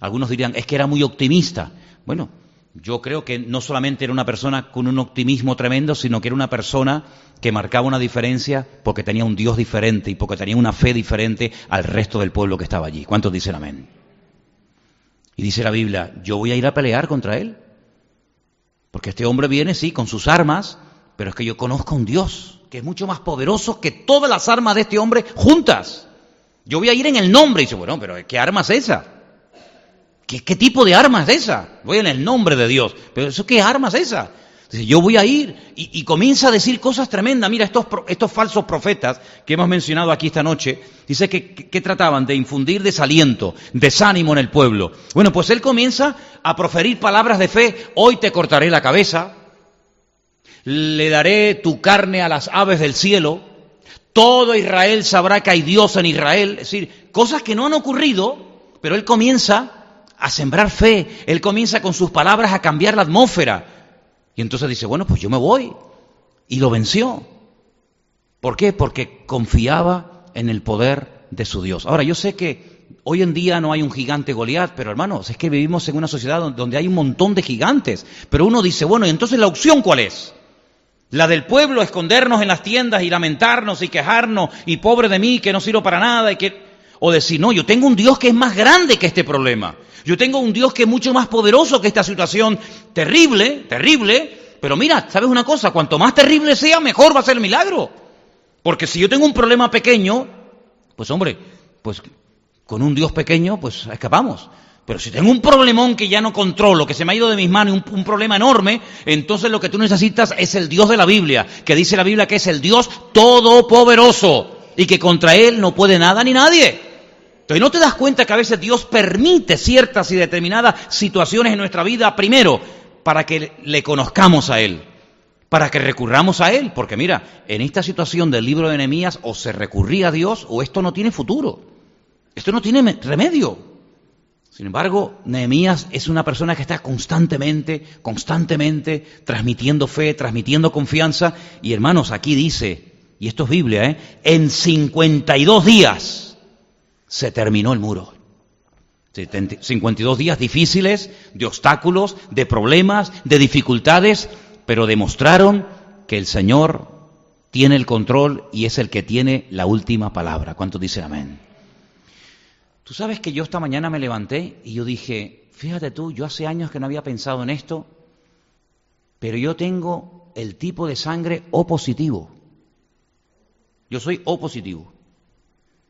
Algunos dirían, es que era muy optimista. Bueno, yo creo que no solamente era una persona con un optimismo tremendo, sino que era una persona que marcaba una diferencia porque tenía un Dios diferente y porque tenía una fe diferente al resto del pueblo que estaba allí. ¿Cuántos dicen amén? Y dice la Biblia, yo voy a ir a pelear contra él. Porque este hombre viene, sí, con sus armas, pero es que yo conozco a un Dios que es mucho más poderoso que todas las armas de este hombre juntas. Yo voy a ir en el nombre. Y dice, bueno, pero ¿qué arma es esa? ¿Qué, tipo de arma es esa? Voy en el nombre de Dios. Pero ¿eso qué arma es esa? Dice, yo voy a ir y, comienza a decir cosas tremendas. Mira, estos, estos falsos profetas que hemos mencionado aquí esta noche, dice que, que, trataban de infundir desaliento, desánimo en el pueblo. Bueno, pues él comienza a proferir palabras de fe. Hoy te cortaré la cabeza, le daré tu carne a las aves del cielo, todo Israel sabrá que hay Dios en Israel. Es decir, cosas que no han ocurrido, pero él comienza a sembrar fe, él comienza con sus palabras a cambiar la atmósfera. Y entonces dice, bueno, pues yo me voy. Y lo venció. ¿Por qué? Porque confiaba en el poder de su Dios. Ahora, yo sé que hoy en día no hay un gigante Goliat, pero hermanos, es que vivimos en una sociedad donde hay un montón de gigantes. Pero uno dice, bueno, ¿y entonces la opción cuál es? La del pueblo, escondernos en las tiendas y lamentarnos y quejarnos y pobre de mí que no sirvo para nada y que... O decir, no, yo tengo un Dios que es más grande que este problema. Yo tengo un Dios que es mucho más poderoso que esta situación terrible, terrible. Pero mira, ¿sabes una cosa? Cuanto más terrible sea, mejor va a ser el milagro. Porque si yo tengo un problema pequeño, pues hombre, pues con un Dios pequeño, pues escapamos. Pero si tengo un problemón que ya no controlo, que se me ha ido de mis manos, un, un, problema enorme, entonces lo que tú necesitas es el Dios de la Biblia, que dice la Biblia que es el Dios todopoderoso y que contra Él no puede nada ni nadie. Entonces no te das cuenta que a veces Dios permite ciertas y determinadas situaciones en nuestra vida, primero, para que le conozcamos a Él, para que recurramos a Él, porque mira, en esta situación del libro de Nehemías o se recurría a Dios o esto no tiene futuro, esto no tiene remedio. Sin embargo, Nehemías es una persona que está constantemente, constantemente transmitiendo fe, transmitiendo confianza. Y hermanos, aquí dice, y esto es Biblia, ¿eh? en 52 días se terminó el muro. 52 días difíciles, de obstáculos, de problemas, de dificultades, pero demostraron que el Señor tiene el control y es el que tiene la última palabra. ¿Cuántos dicen amén? Tú sabes que yo esta mañana me levanté y yo dije, fíjate tú, yo hace años que no había pensado en esto, pero yo tengo el tipo de sangre O positivo. Yo soy O positivo.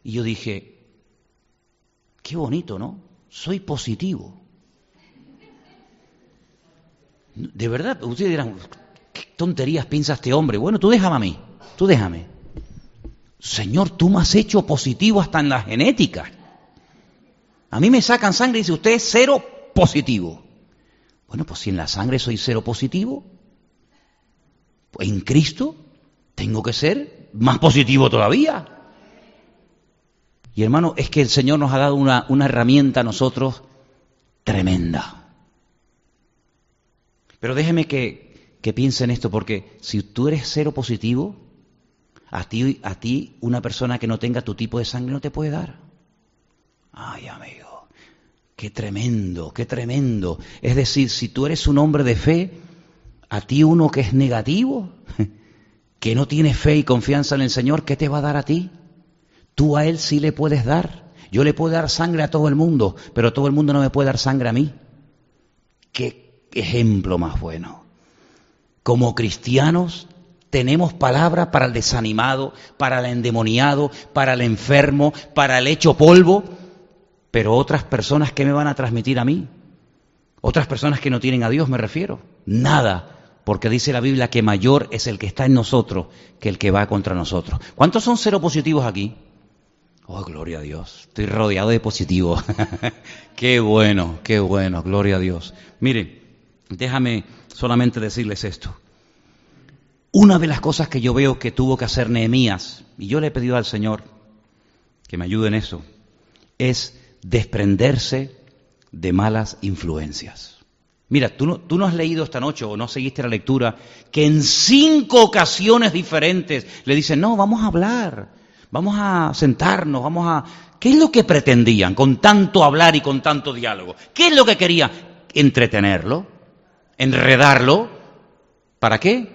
Y yo dije, qué bonito, ¿no? Soy positivo. De verdad, ustedes dirán, ¿qué tonterías piensa este hombre? Bueno, tú déjame a mí, tú déjame. Señor, tú me has hecho positivo hasta en la genética. A mí me sacan sangre y dice, usted es cero positivo. Bueno, pues si en la sangre soy cero positivo, pues en Cristo tengo que ser más positivo todavía. Y hermano, es que el Señor nos ha dado una, una herramienta a nosotros tremenda. Pero déjeme que, que piense en esto, porque si tú eres cero positivo, a ti, a ti una persona que no tenga tu tipo de sangre no te puede dar. Ay, amigo. Qué tremendo, qué tremendo. Es decir, si tú eres un hombre de fe, a ti uno que es negativo, que no tiene fe y confianza en el Señor, ¿qué te va a dar a ti? Tú a Él sí le puedes dar. Yo le puedo dar sangre a todo el mundo, pero todo el mundo no me puede dar sangre a mí. Qué ejemplo más bueno. Como cristianos tenemos palabra para el desanimado, para el endemoniado, para el enfermo, para el hecho polvo, pero otras personas que me van a transmitir a mí, otras personas que no tienen a Dios me refiero, nada, porque dice la Biblia que mayor es el que está en nosotros que el que va contra nosotros. ¿Cuántos son cero positivos aquí? Oh, gloria a Dios, estoy rodeado de positivos. qué bueno, qué bueno, gloria a Dios. Miren, déjame solamente decirles esto. Una de las cosas que yo veo que tuvo que hacer Nehemías, y yo le he pedido al Señor que me ayude en eso, es desprenderse de malas influencias. Mira, tú no, tú no has leído esta noche o no seguiste la lectura que en cinco ocasiones diferentes le dicen, no, vamos a hablar, vamos a sentarnos, vamos a... ¿Qué es lo que pretendían con tanto hablar y con tanto diálogo? ¿Qué es lo que querían? Entretenerlo, enredarlo. ¿Para qué?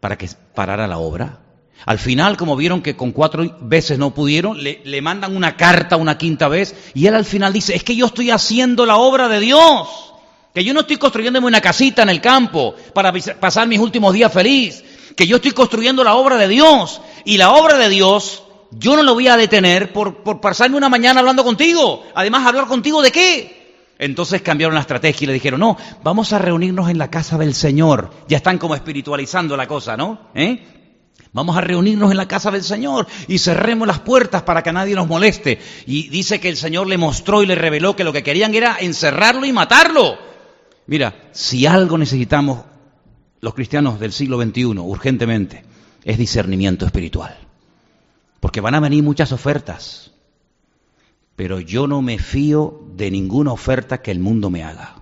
Para que parara la obra. Al final, como vieron que con cuatro veces no pudieron, le, le, mandan una carta una quinta vez y él al final dice, es que yo estoy haciendo la obra de Dios, que yo no estoy construyéndome una casita en el campo para pasar mis últimos días feliz, que yo estoy construyendo la obra de Dios y la obra de Dios yo no lo voy a detener por, por pasarme una mañana hablando contigo. Además, ¿hablar contigo de qué? Entonces cambiaron la estrategia y le dijeron, no, vamos a reunirnos en la casa del Señor. Ya están como espiritualizando la cosa, ¿no? ¿Eh? Vamos a reunirnos en la casa del Señor y cerremos las puertas para que nadie nos moleste. Y dice que el Señor le mostró y le reveló que lo que querían era encerrarlo y matarlo. Mira, si algo necesitamos los cristianos del siglo XXI urgentemente, es discernimiento espiritual. Porque van a venir muchas ofertas, pero yo no me fío de ninguna oferta que el mundo me haga.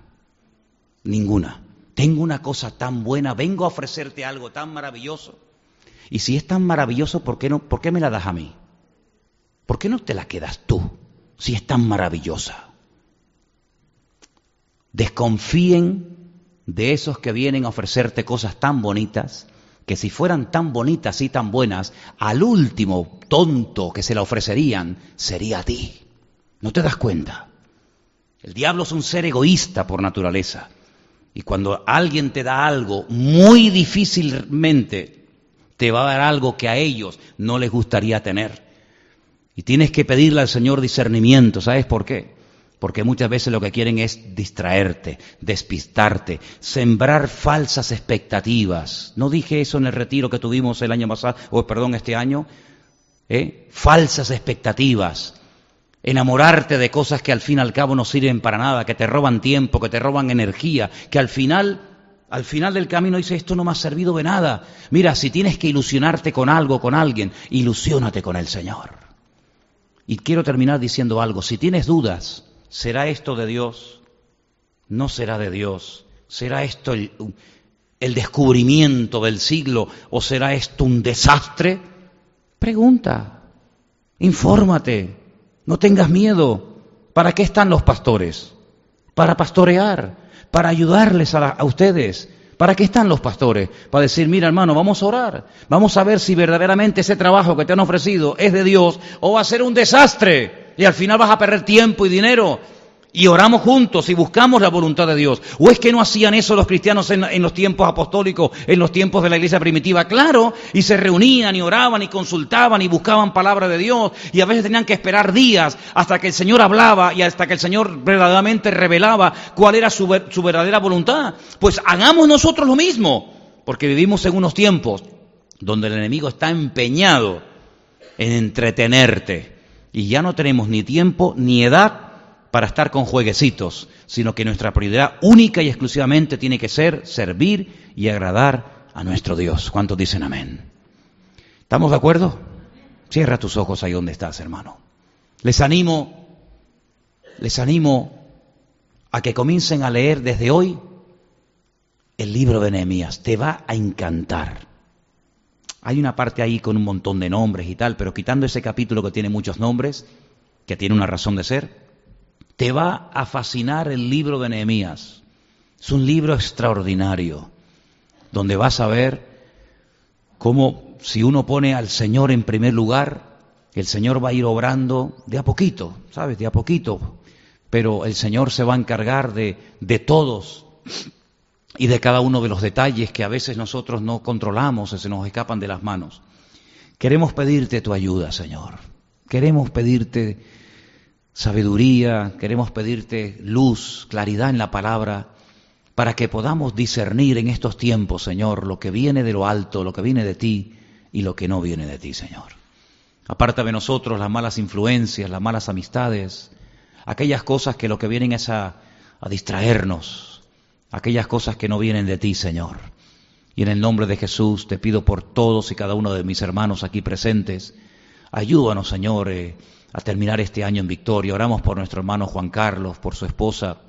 Ninguna. Tengo una cosa tan buena, vengo a ofrecerte algo tan maravilloso y si es tan maravilloso, ¿por qué, no, ¿por qué me la das a mí? ¿Por qué no te la quedas tú si es tan maravillosa? Desconfíen de esos que vienen a ofrecerte cosas tan bonitas, que si fueran tan bonitas y tan buenas, al último tonto que se la ofrecerían sería a ti. ¿No te das cuenta? El diablo es un ser egoísta por naturaleza. Y cuando alguien te da algo, muy difícilmente te va a dar algo que a ellos no les gustaría tener. Y tienes que pedirle al Señor discernimiento, ¿sabes por qué? Porque muchas veces lo que quieren es distraerte, despistarte, sembrar falsas expectativas. ¿No dije eso en el retiro que tuvimos el año pasado, o perdón, este año? ¿Eh? Falsas expectativas. Enamorarte de cosas que al fin y al cabo no sirven para nada, que te roban tiempo, que te roban energía, que al final al final del camino dice, esto no me ha servido de nada. Mira, si tienes que ilusionarte con algo, con alguien, ilusiónate con el Señor. Y quiero terminar diciendo algo. Si tienes dudas, ¿será esto de Dios? ¿No será de Dios? ¿Será esto el, descubrimiento del siglo o será esto un desastre? Pregunta, infórmate, no tengas miedo. ¿Para qué están los pastores? Para pastorear para ayudarles a, a ustedes. ¿Para qué están los pastores? Para decir, mira hermano, vamos a orar. Vamos a ver si verdaderamente ese trabajo que te han ofrecido es de Dios o va a ser un desastre. Y al final vas a perder tiempo y dinero y oramos juntos y buscamos la voluntad de Dios. ¿O es que no hacían eso los cristianos en, los tiempos apostólicos, en los tiempos de la iglesia primitiva? Claro, y se reunían y oraban y consultaban y buscaban palabra de Dios y a veces tenían que esperar días hasta que el Señor hablaba y hasta que el Señor verdaderamente revelaba cuál era su, su verdadera voluntad. Pues hagamos nosotros lo mismo, porque vivimos en unos tiempos donde el enemigo está empeñado en entretenerte y ya no tenemos ni tiempo ni edad para estar con jueguecitos, sino que nuestra prioridad única y exclusivamente tiene que ser servir y agradar a nuestro Dios. ¿Cuántos dicen amén? ¿Estamos de acuerdo? Cierra tus ojos ahí donde estás, hermano. Les animo, les animo a que comiencen a leer desde hoy el libro de Nehemías. Te va a encantar. Hay una parte ahí con un montón de nombres y tal, pero quitando ese capítulo que tiene muchos nombres, que tiene una razón de ser, te va a fascinar el libro de Nehemías. Es un libro extraordinario, donde vas a ver cómo si uno pone al Señor en primer lugar, el Señor va a ir obrando de a poquito, ¿sabes? De a poquito. Pero el Señor se va a encargar de, de todos y de cada uno de los detalles que a veces nosotros no controlamos o se nos escapan de las manos. Queremos pedirte tu ayuda, Señor. Queremos pedirte sabiduría, queremos pedirte luz, claridad en la palabra, para que podamos discernir en estos tiempos, Señor, lo que viene de lo alto, lo que viene de ti y lo que no viene de ti, Señor. Aparta de nosotros las malas influencias, las malas amistades, aquellas cosas que lo que vienen es a, a distraernos, aquellas cosas que no vienen de ti, Señor. Y en el nombre de Jesús te pido por todos y cada uno de mis hermanos aquí presentes, ayúdanos, Señor, eh, a terminar este año en victoria. Oramos por nuestro hermano Juan Carlos, por su esposa,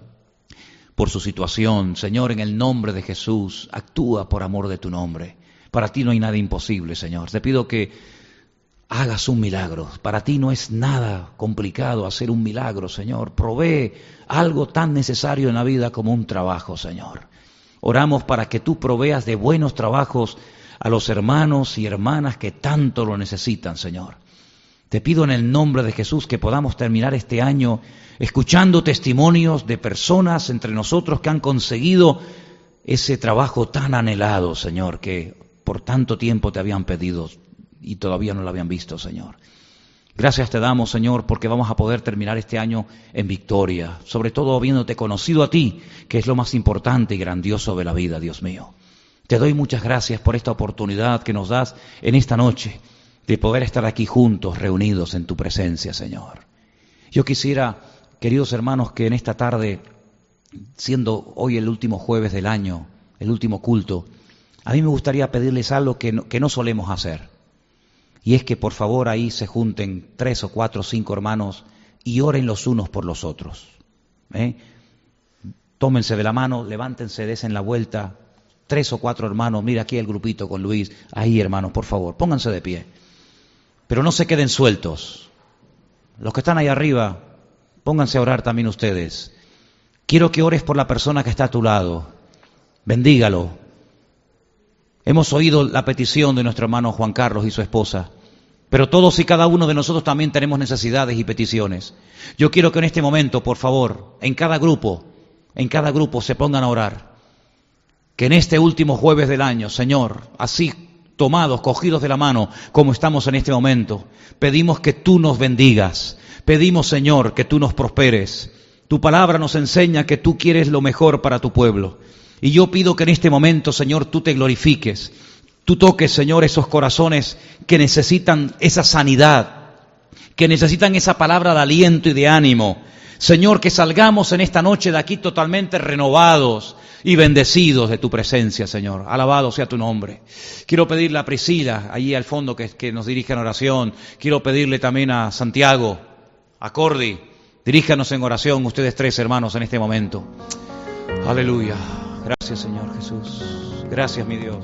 por su situación. Señor, en el nombre de Jesús, actúa por amor de tu nombre. Para ti no hay nada imposible, Señor. Te pido que hagas un milagro. Para ti no es nada complicado hacer un milagro, Señor. Provee algo tan necesario en la vida como un trabajo, Señor. Oramos para que tú proveas de buenos trabajos a los hermanos y hermanas que tanto lo necesitan, Señor. Te pido en el nombre de Jesús que podamos terminar este año escuchando testimonios de personas entre nosotros que han conseguido ese trabajo tan anhelado, Señor, que por tanto tiempo te habían pedido y todavía no lo habían visto, Señor. Gracias te damos, Señor, porque vamos a poder terminar este año en victoria, sobre todo habiéndote conocido a ti, que es lo más importante y grandioso de la vida, Dios mío. Te doy muchas gracias por esta oportunidad que nos das en esta noche de poder estar aquí juntos, reunidos en tu presencia, Señor. Yo quisiera, queridos hermanos, que en esta tarde, siendo hoy el último jueves del año, el último culto, a mí me gustaría pedirles algo que no, que no solemos hacer. Y es que por favor ahí se junten tres o cuatro o cinco hermanos y oren los unos por los otros. ¿eh? Tómense de la mano, levántense, desen la vuelta. Tres o cuatro hermanos, mira aquí el grupito con Luis. Ahí hermanos, por favor, pónganse de pie. Pero no se queden sueltos. Los que están ahí arriba, pónganse a orar también ustedes. Quiero que ores por la persona que está a tu lado. Bendígalo, Hemos oído la petición de nuestro hermano Juan Carlos y su esposa, pero todos y cada uno de nosotros también tenemos necesidades y peticiones. Yo quiero que en este momento, por favor, en cada grupo, en cada grupo se pongan a orar. Que en este último jueves del año, Señor, así tomados, cogidos de la mano, como estamos en este momento, pedimos que tú nos bendigas. Pedimos, Señor, que tú nos prosperes. Tu palabra nos enseña que tú quieres lo mejor para tu pueblo. Y yo pido que en este momento, Señor, tú te glorifiques. Tú toques, Señor, esos corazones que necesitan esa sanidad, que necesitan esa palabra de aliento y de ánimo. Señor, que salgamos en esta noche de aquí totalmente renovados y bendecidos de tu presencia, Señor. Alabado sea tu nombre. Quiero pedirle a Priscila, allí al fondo, que, nos dirija en oración. Quiero pedirle también a Santiago, a Cordy. Diríjanos en oración, ustedes tres hermanos, en este momento. Aleluya. Gracias Señor Jesús. Gracias mi Dios.